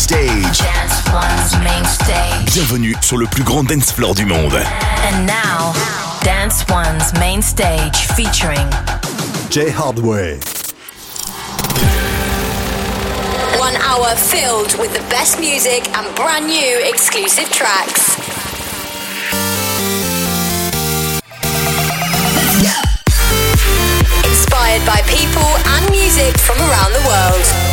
stage. Dance One's main stage. Bienvenue sur le plus grand dance floor du monde. And now, Dance One's main stage featuring Jay Hardway. One hour filled with the best music and brand new exclusive tracks. Inspired by people and music from around the world.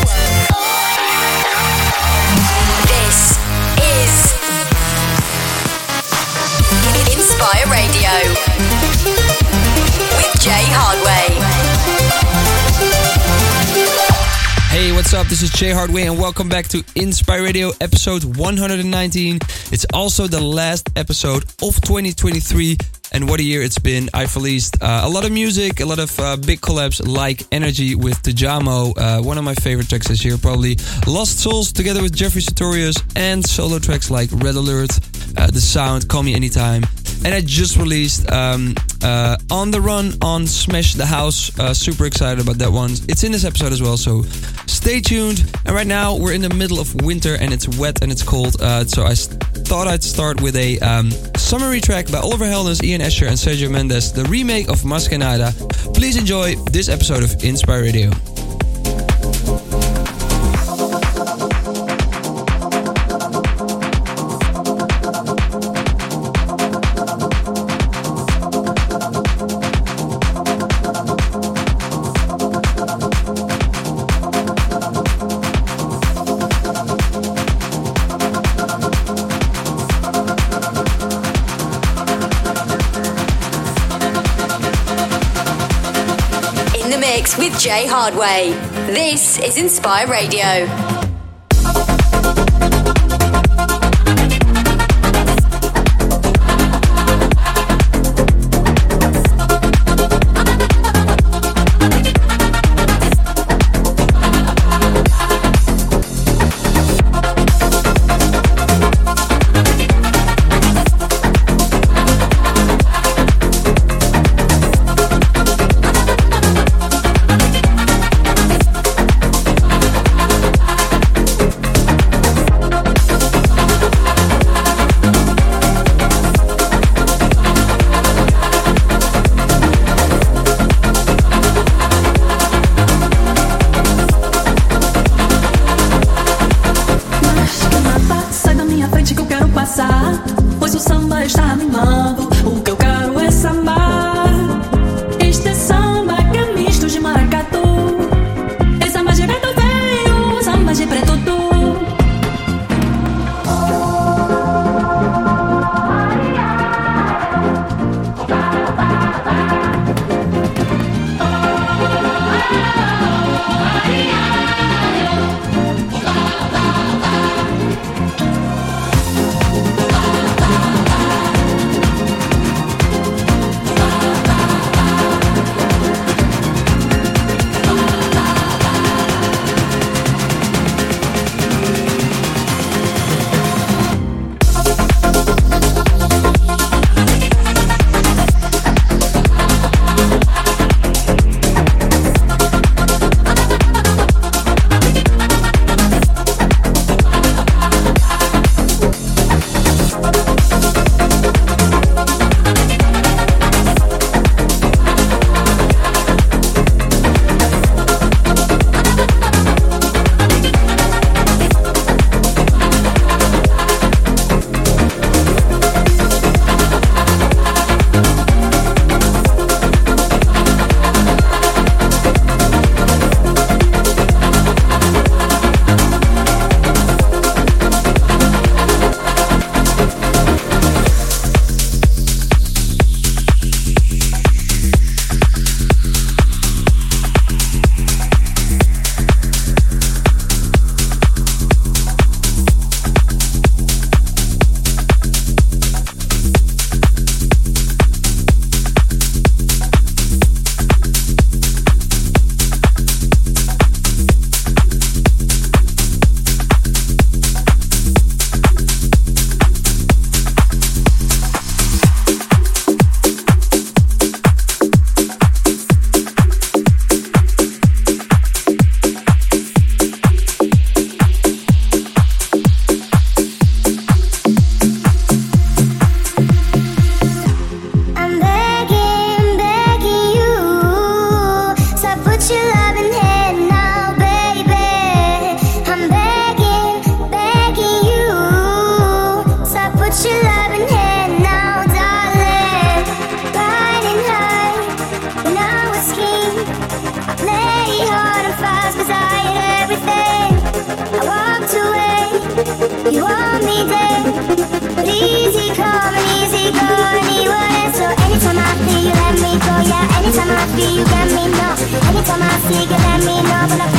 Radio with Jay Hardway. Hey, what's up? This is Jay Hardway, and welcome back to Inspire Radio episode 119. It's also the last episode of 2023, and what a year it's been. I've released uh, a lot of music, a lot of uh, big collabs like Energy with Tujamo, uh, one of my favorite tracks this year, probably Lost Souls together with Jeffrey Sutorius, and solo tracks like Red Alert, uh, The Sound, Call Me Anytime. And I just released um, uh, On the Run on Smash the House. Uh, super excited about that one. It's in this episode as well, so stay tuned. And right now we're in the middle of winter and it's wet and it's cold. Uh, so I s- thought I'd start with a um, summery track by Oliver Heldens, Ian Asher, and Sergio Mendes, the remake of Mas Que Nada. Please enjoy this episode of Inspire Radio. Mix with Jay Hardway. This is Inspire Radio. You let me know. Every time I see you, let me know.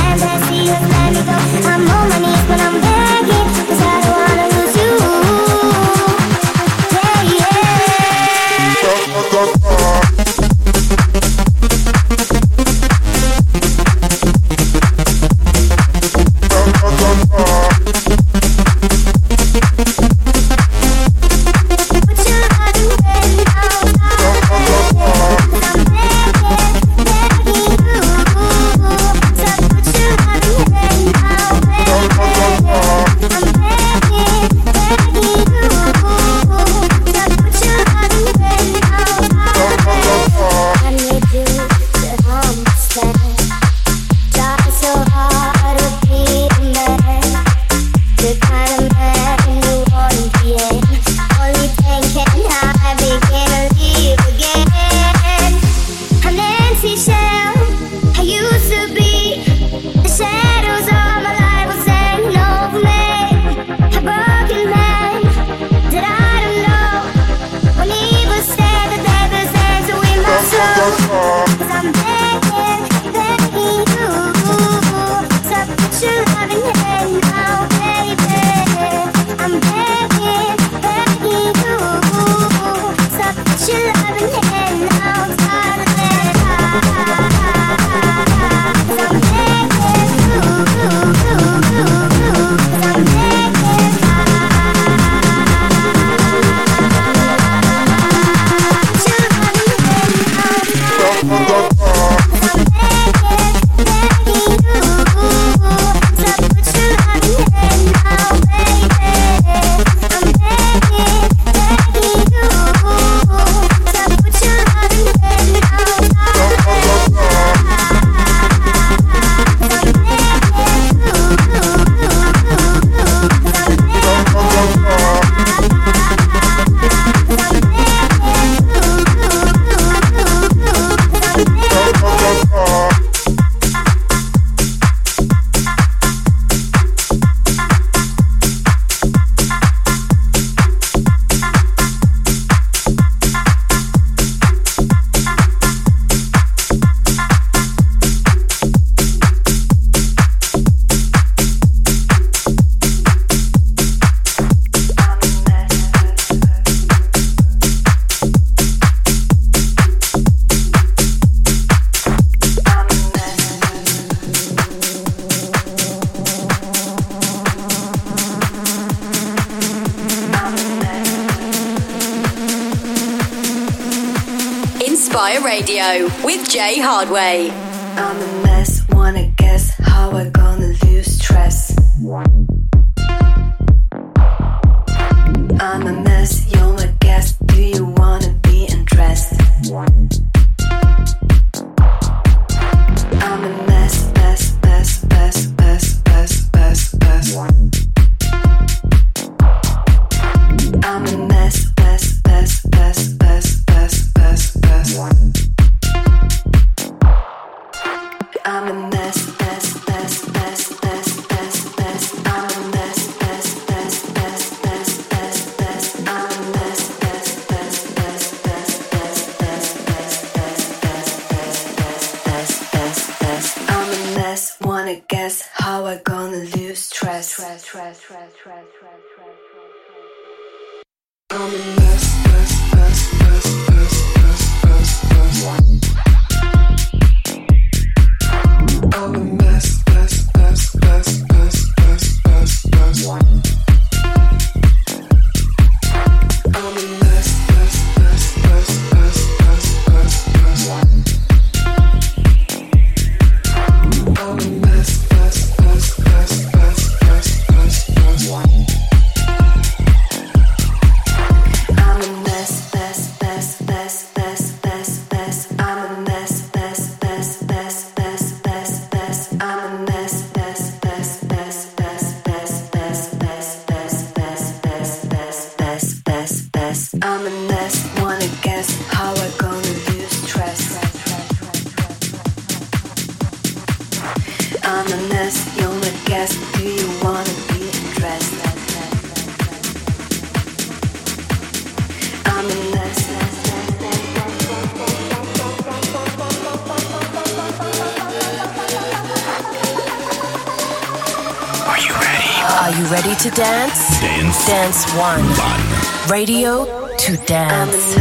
hard way. trust, trust, trust, trust, trust, trust. Radio to dance.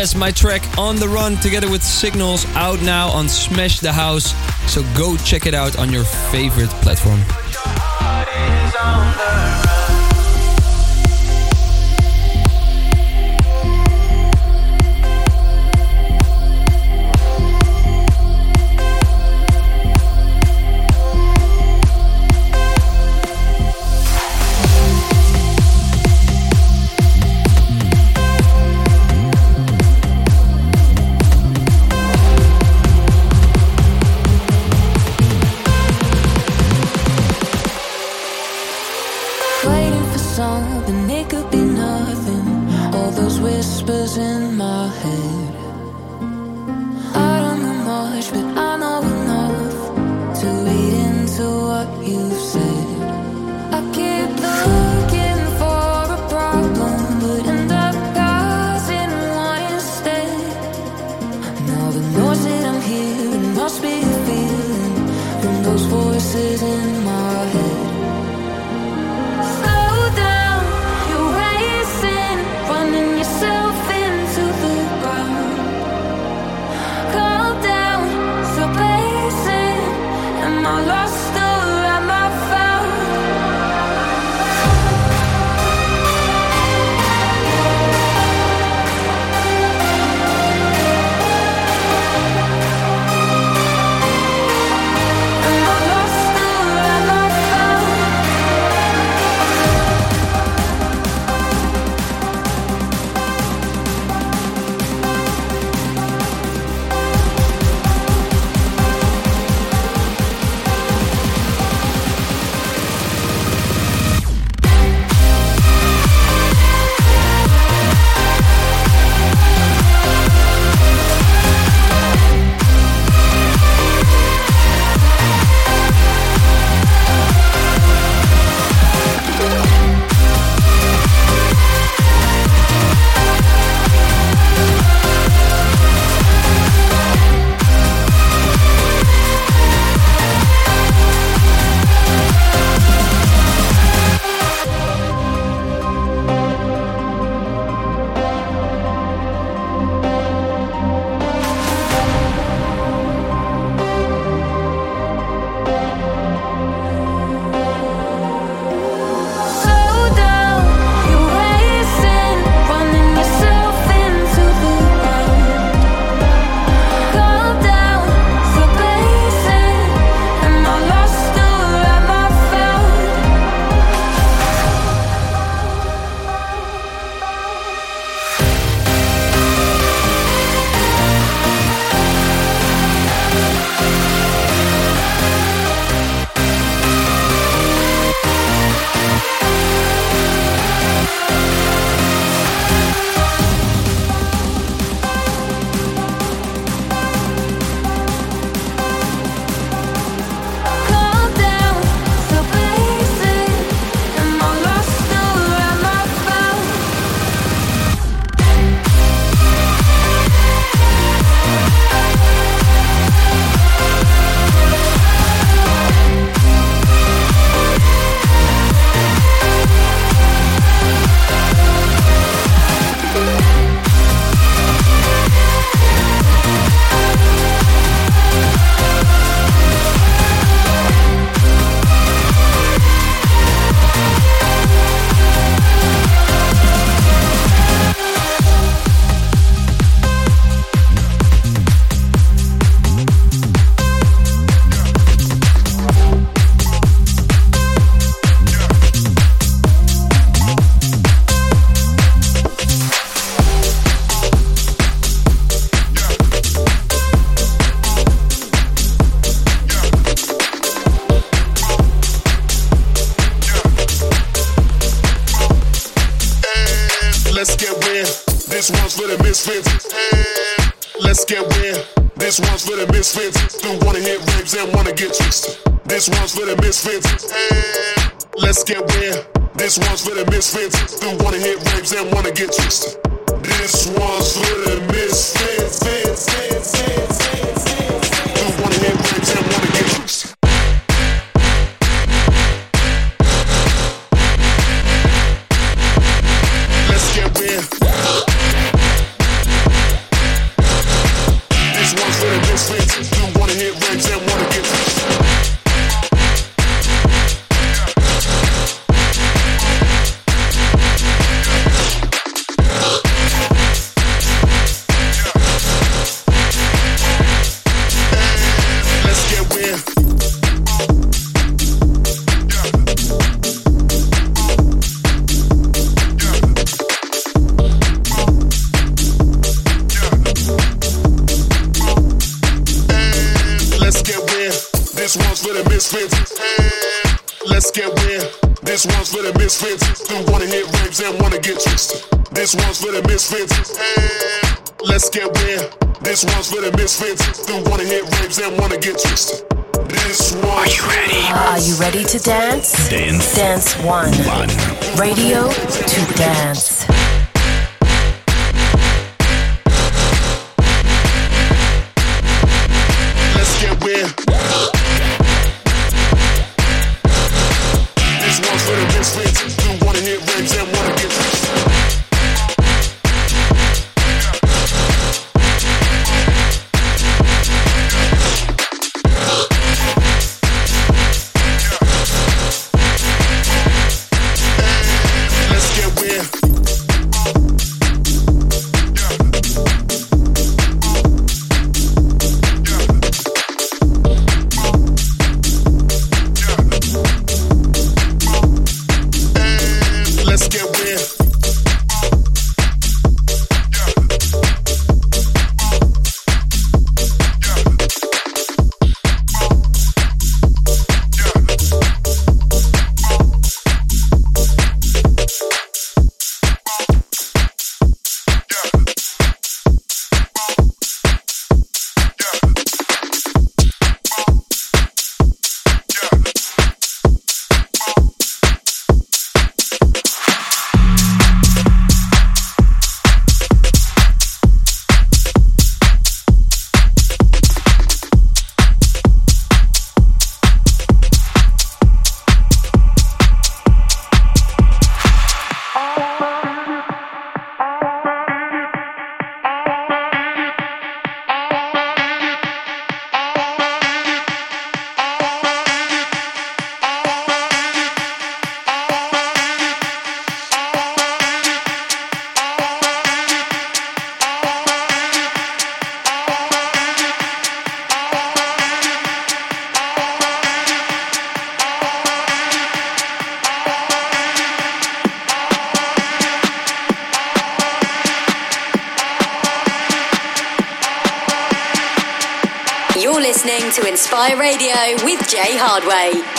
yes, my track On the Run together with Signals out now on Smash the House. So go check it out on your favorite platform. One's for misfits. Let's get weird. This one's for the misfits who wanna hit raves and wanna get twisted. This one's for the misfits. Let's get weird. This one's for the misfits who wanna hit raves and wanna get twisted. This one's Are you ready? Are you ready to dance? Dance. Dance one. One. Radio to dance. Hardway.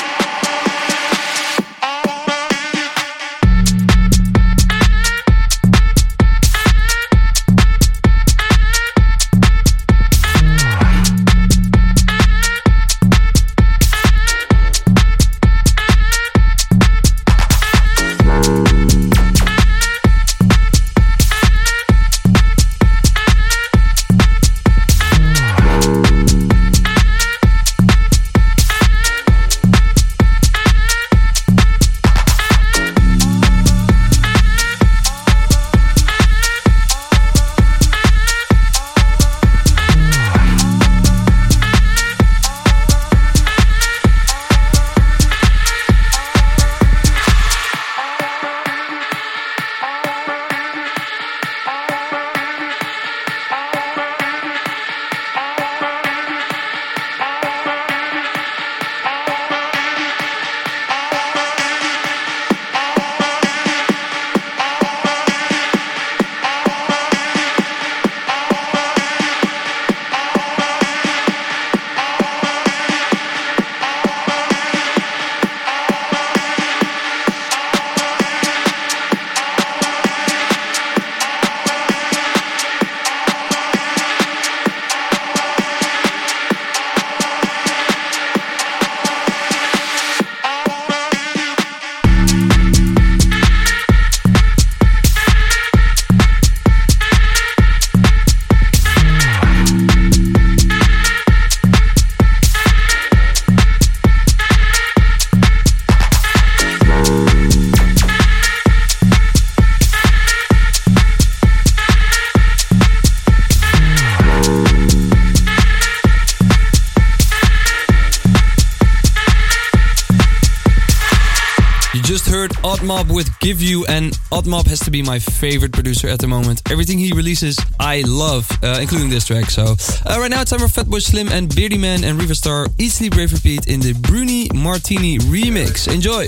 Mob has to be my favorite producer at the moment. Everything he releases, I love, uh, including this track. So uh, right now it's time for Fatboy Slim and Beardyman and Riva Starr easily Sleep Rave Repeat in the Bruni Martini remix. Enjoy.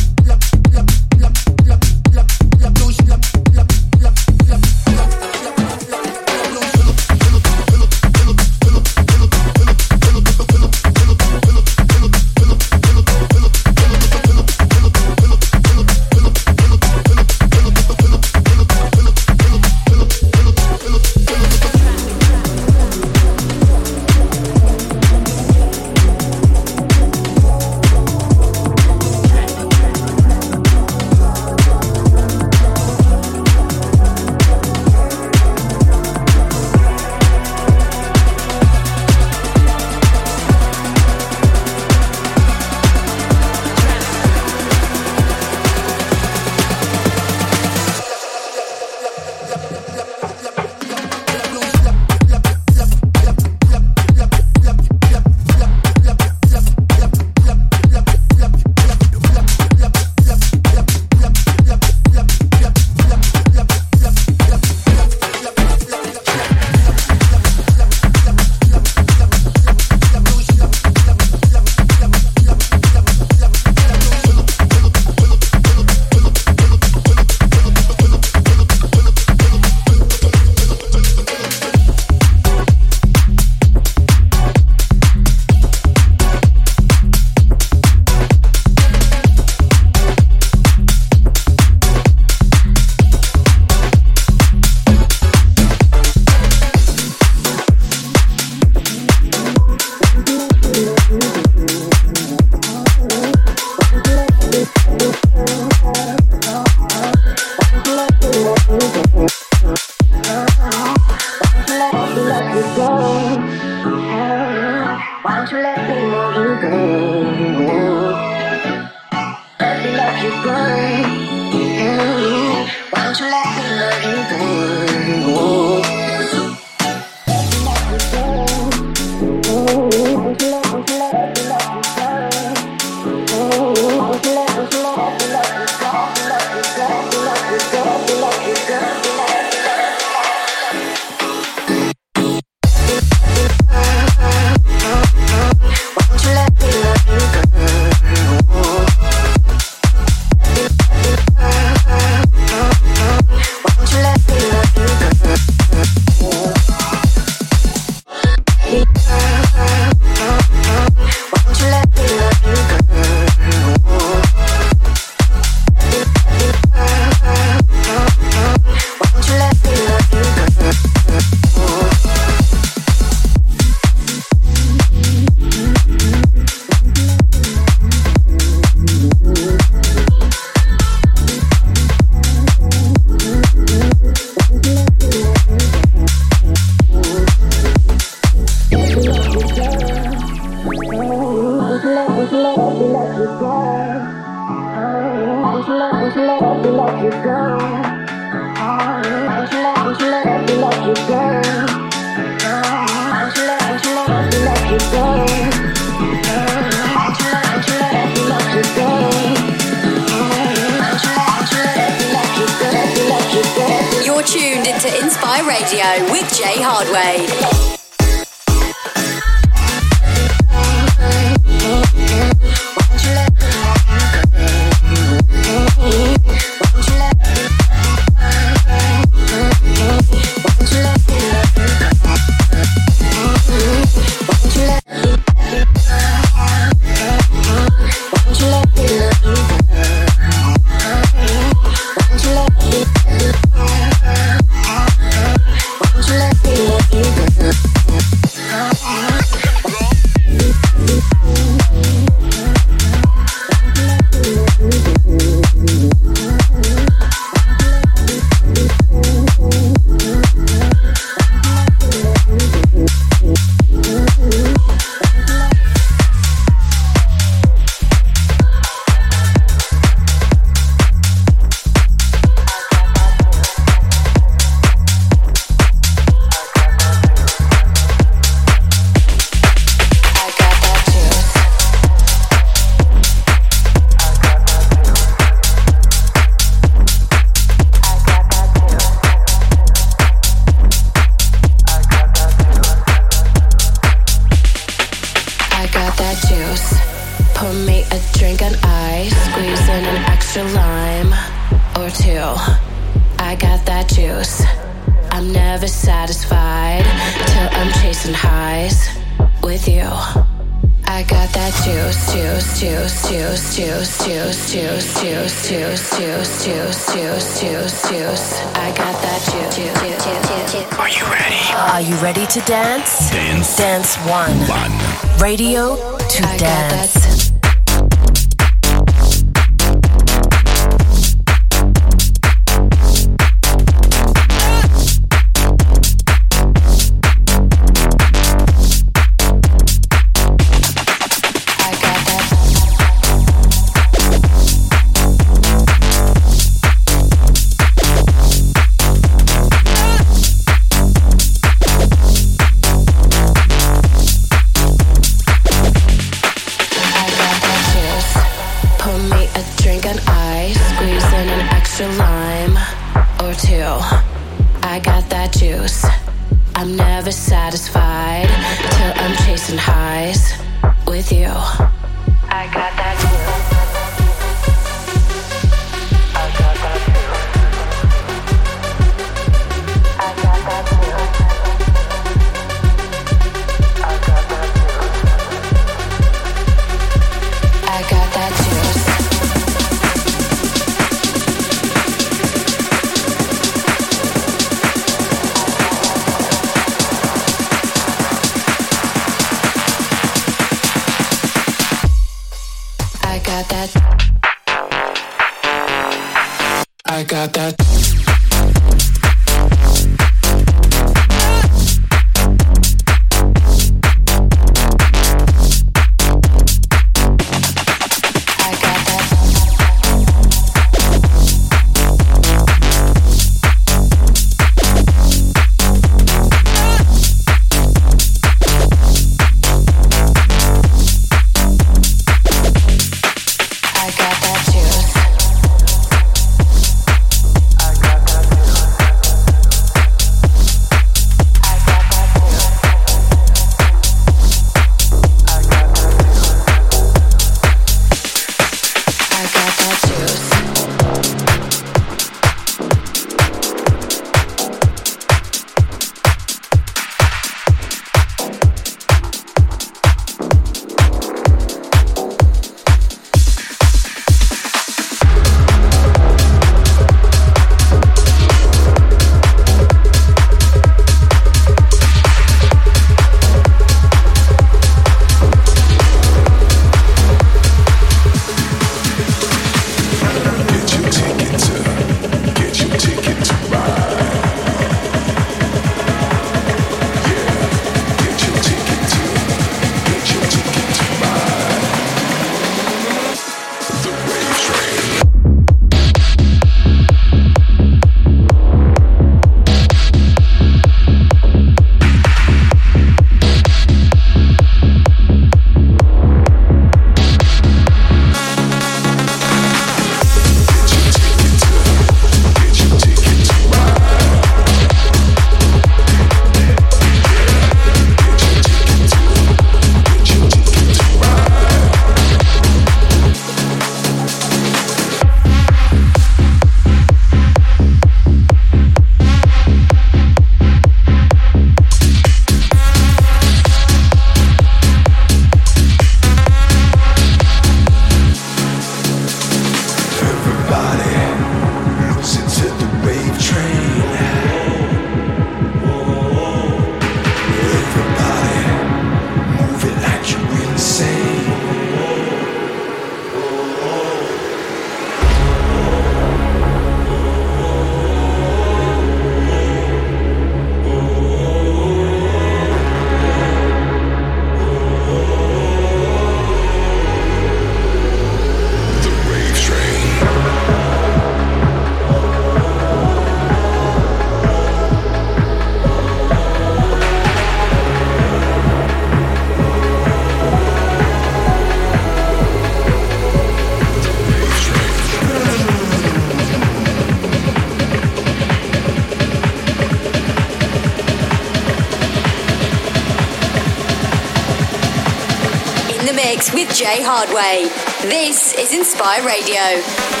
With Jay Hardway. This is Inspire Radio.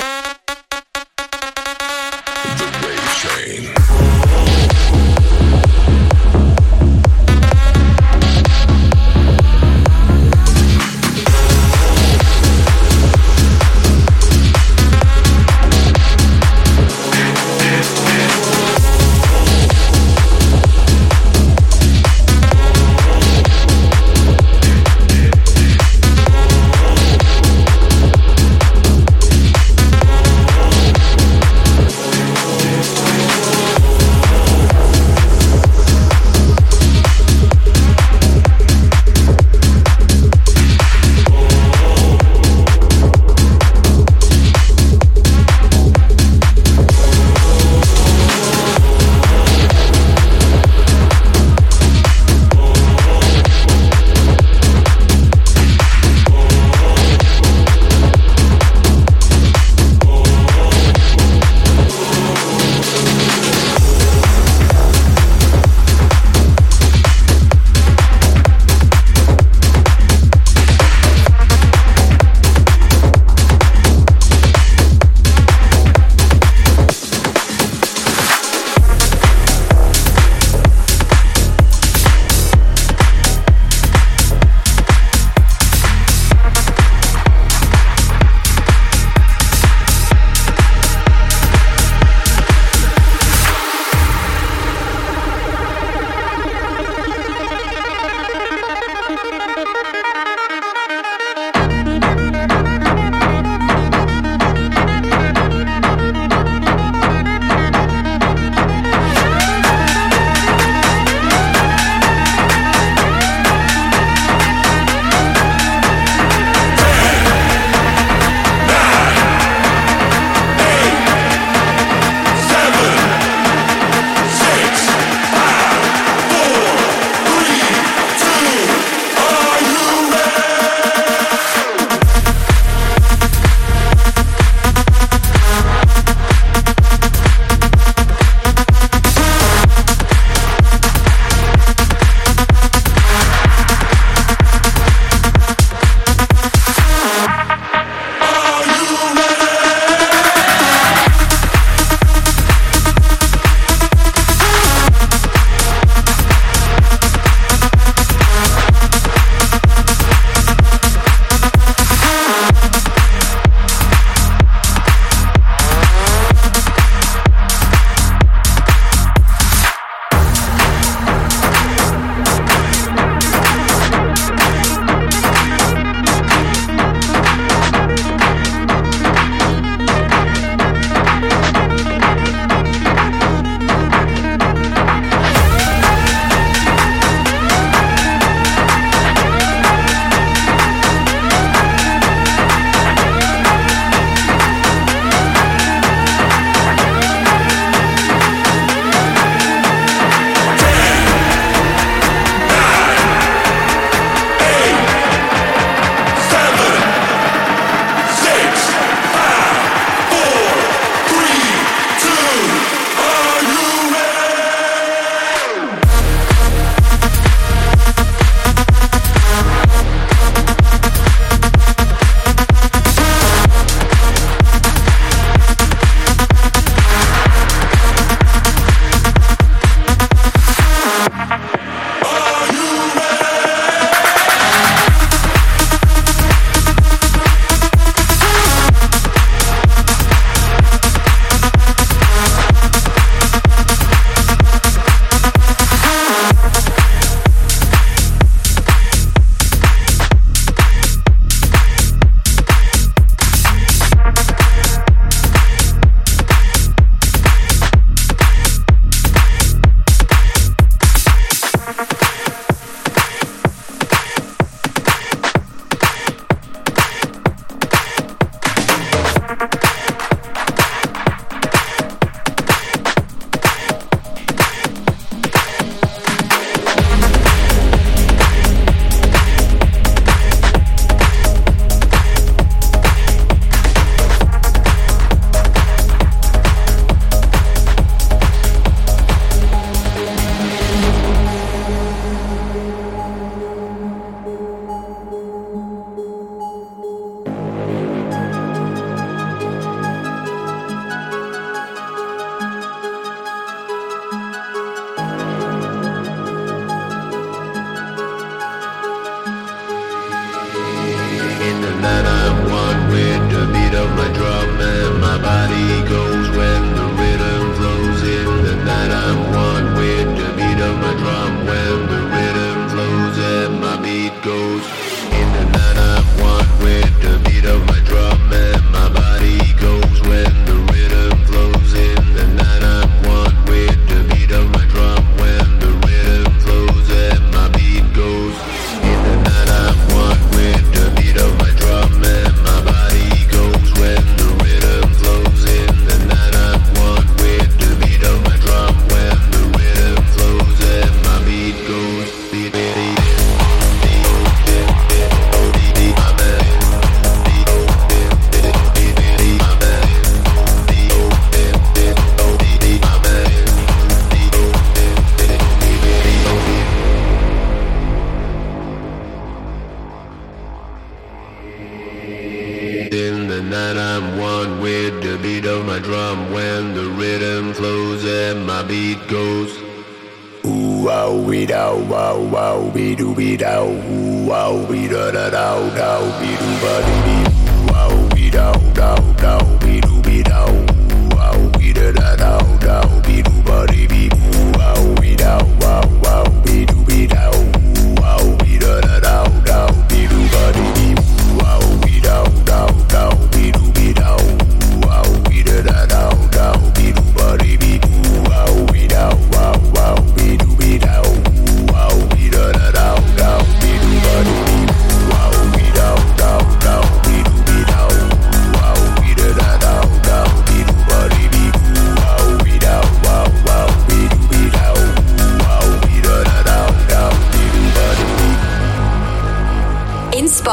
that I'm one with the beat of my drum.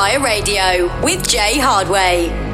Inspire Radio with Jay Hardway.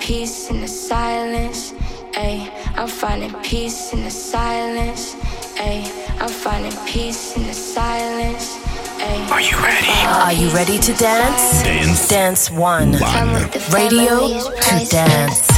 peace in the silence. Ay, I'm finding peace in the silence. Ay, I'm finding peace in the silence. Ay, Are you ready? Are you ready to dance? Dance. Dance one. one. Radio to dance.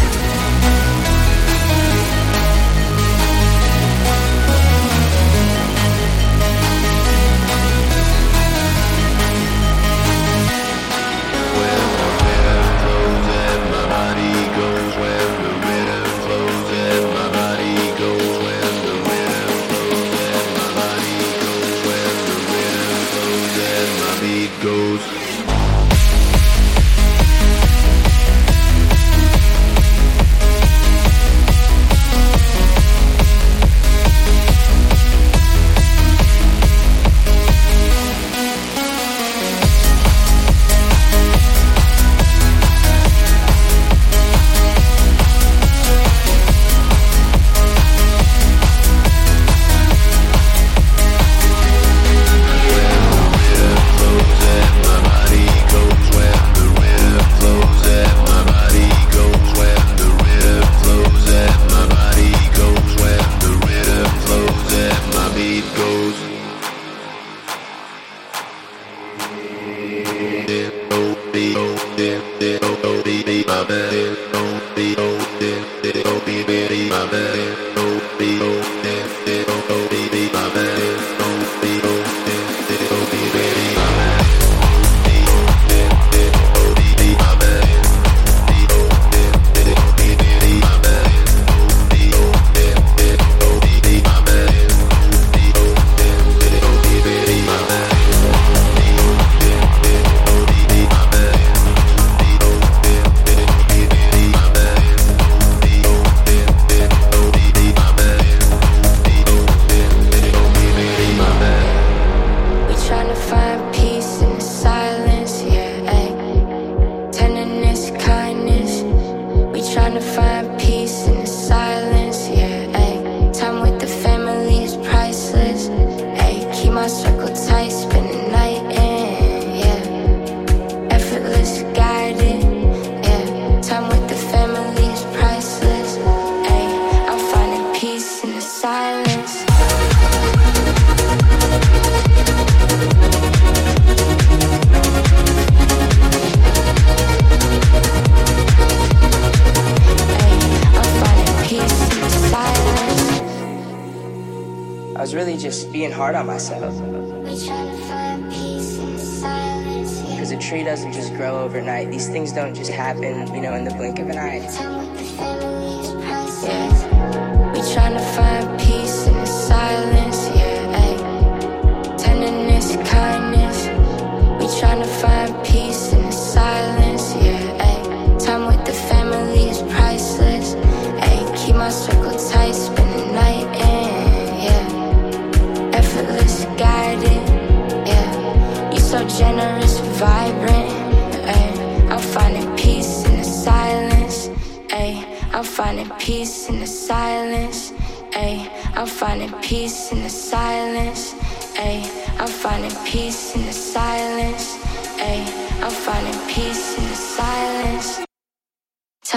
happen, you know, in the blink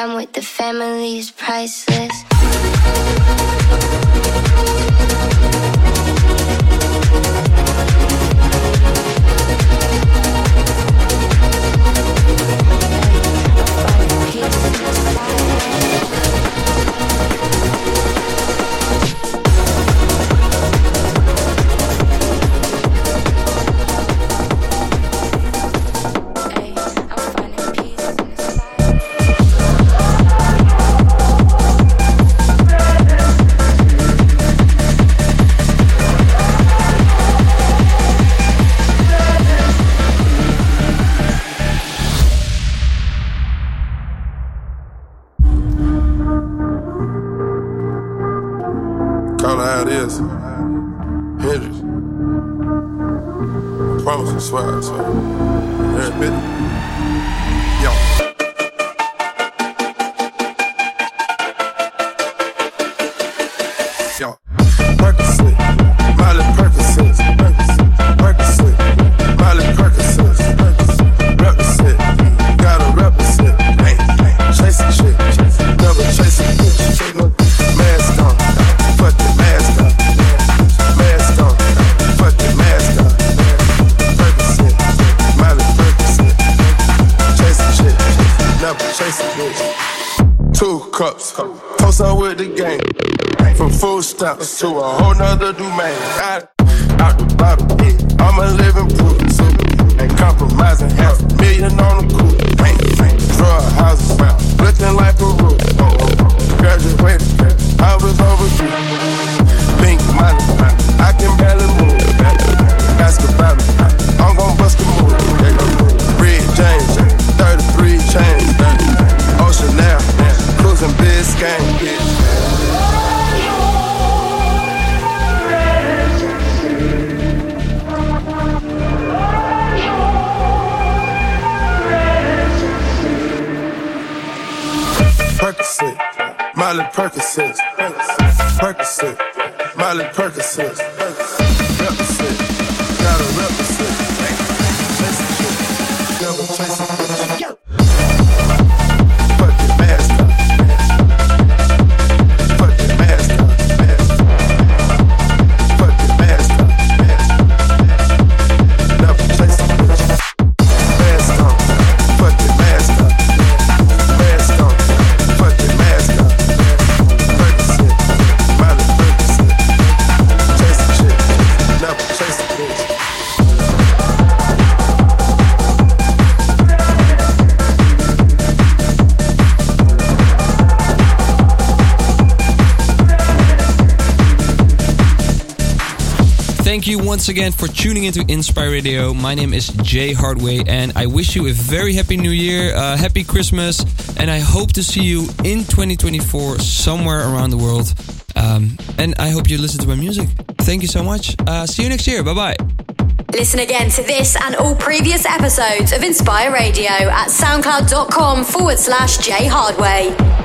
Time with the family is priceless. the sewer. again for tuning into Inspire Radio. My name is Jay Hardway, and I wish you a very happy new year, uh, happy Christmas, and I hope to see you in 2024 somewhere around the world. Um, and I hope you listen to my music. Thank you so much. Uh, see you next year. Bye bye. Listen again to this and all previous episodes of Inspire Radio at soundcloud.com forward slash Jay Hardway.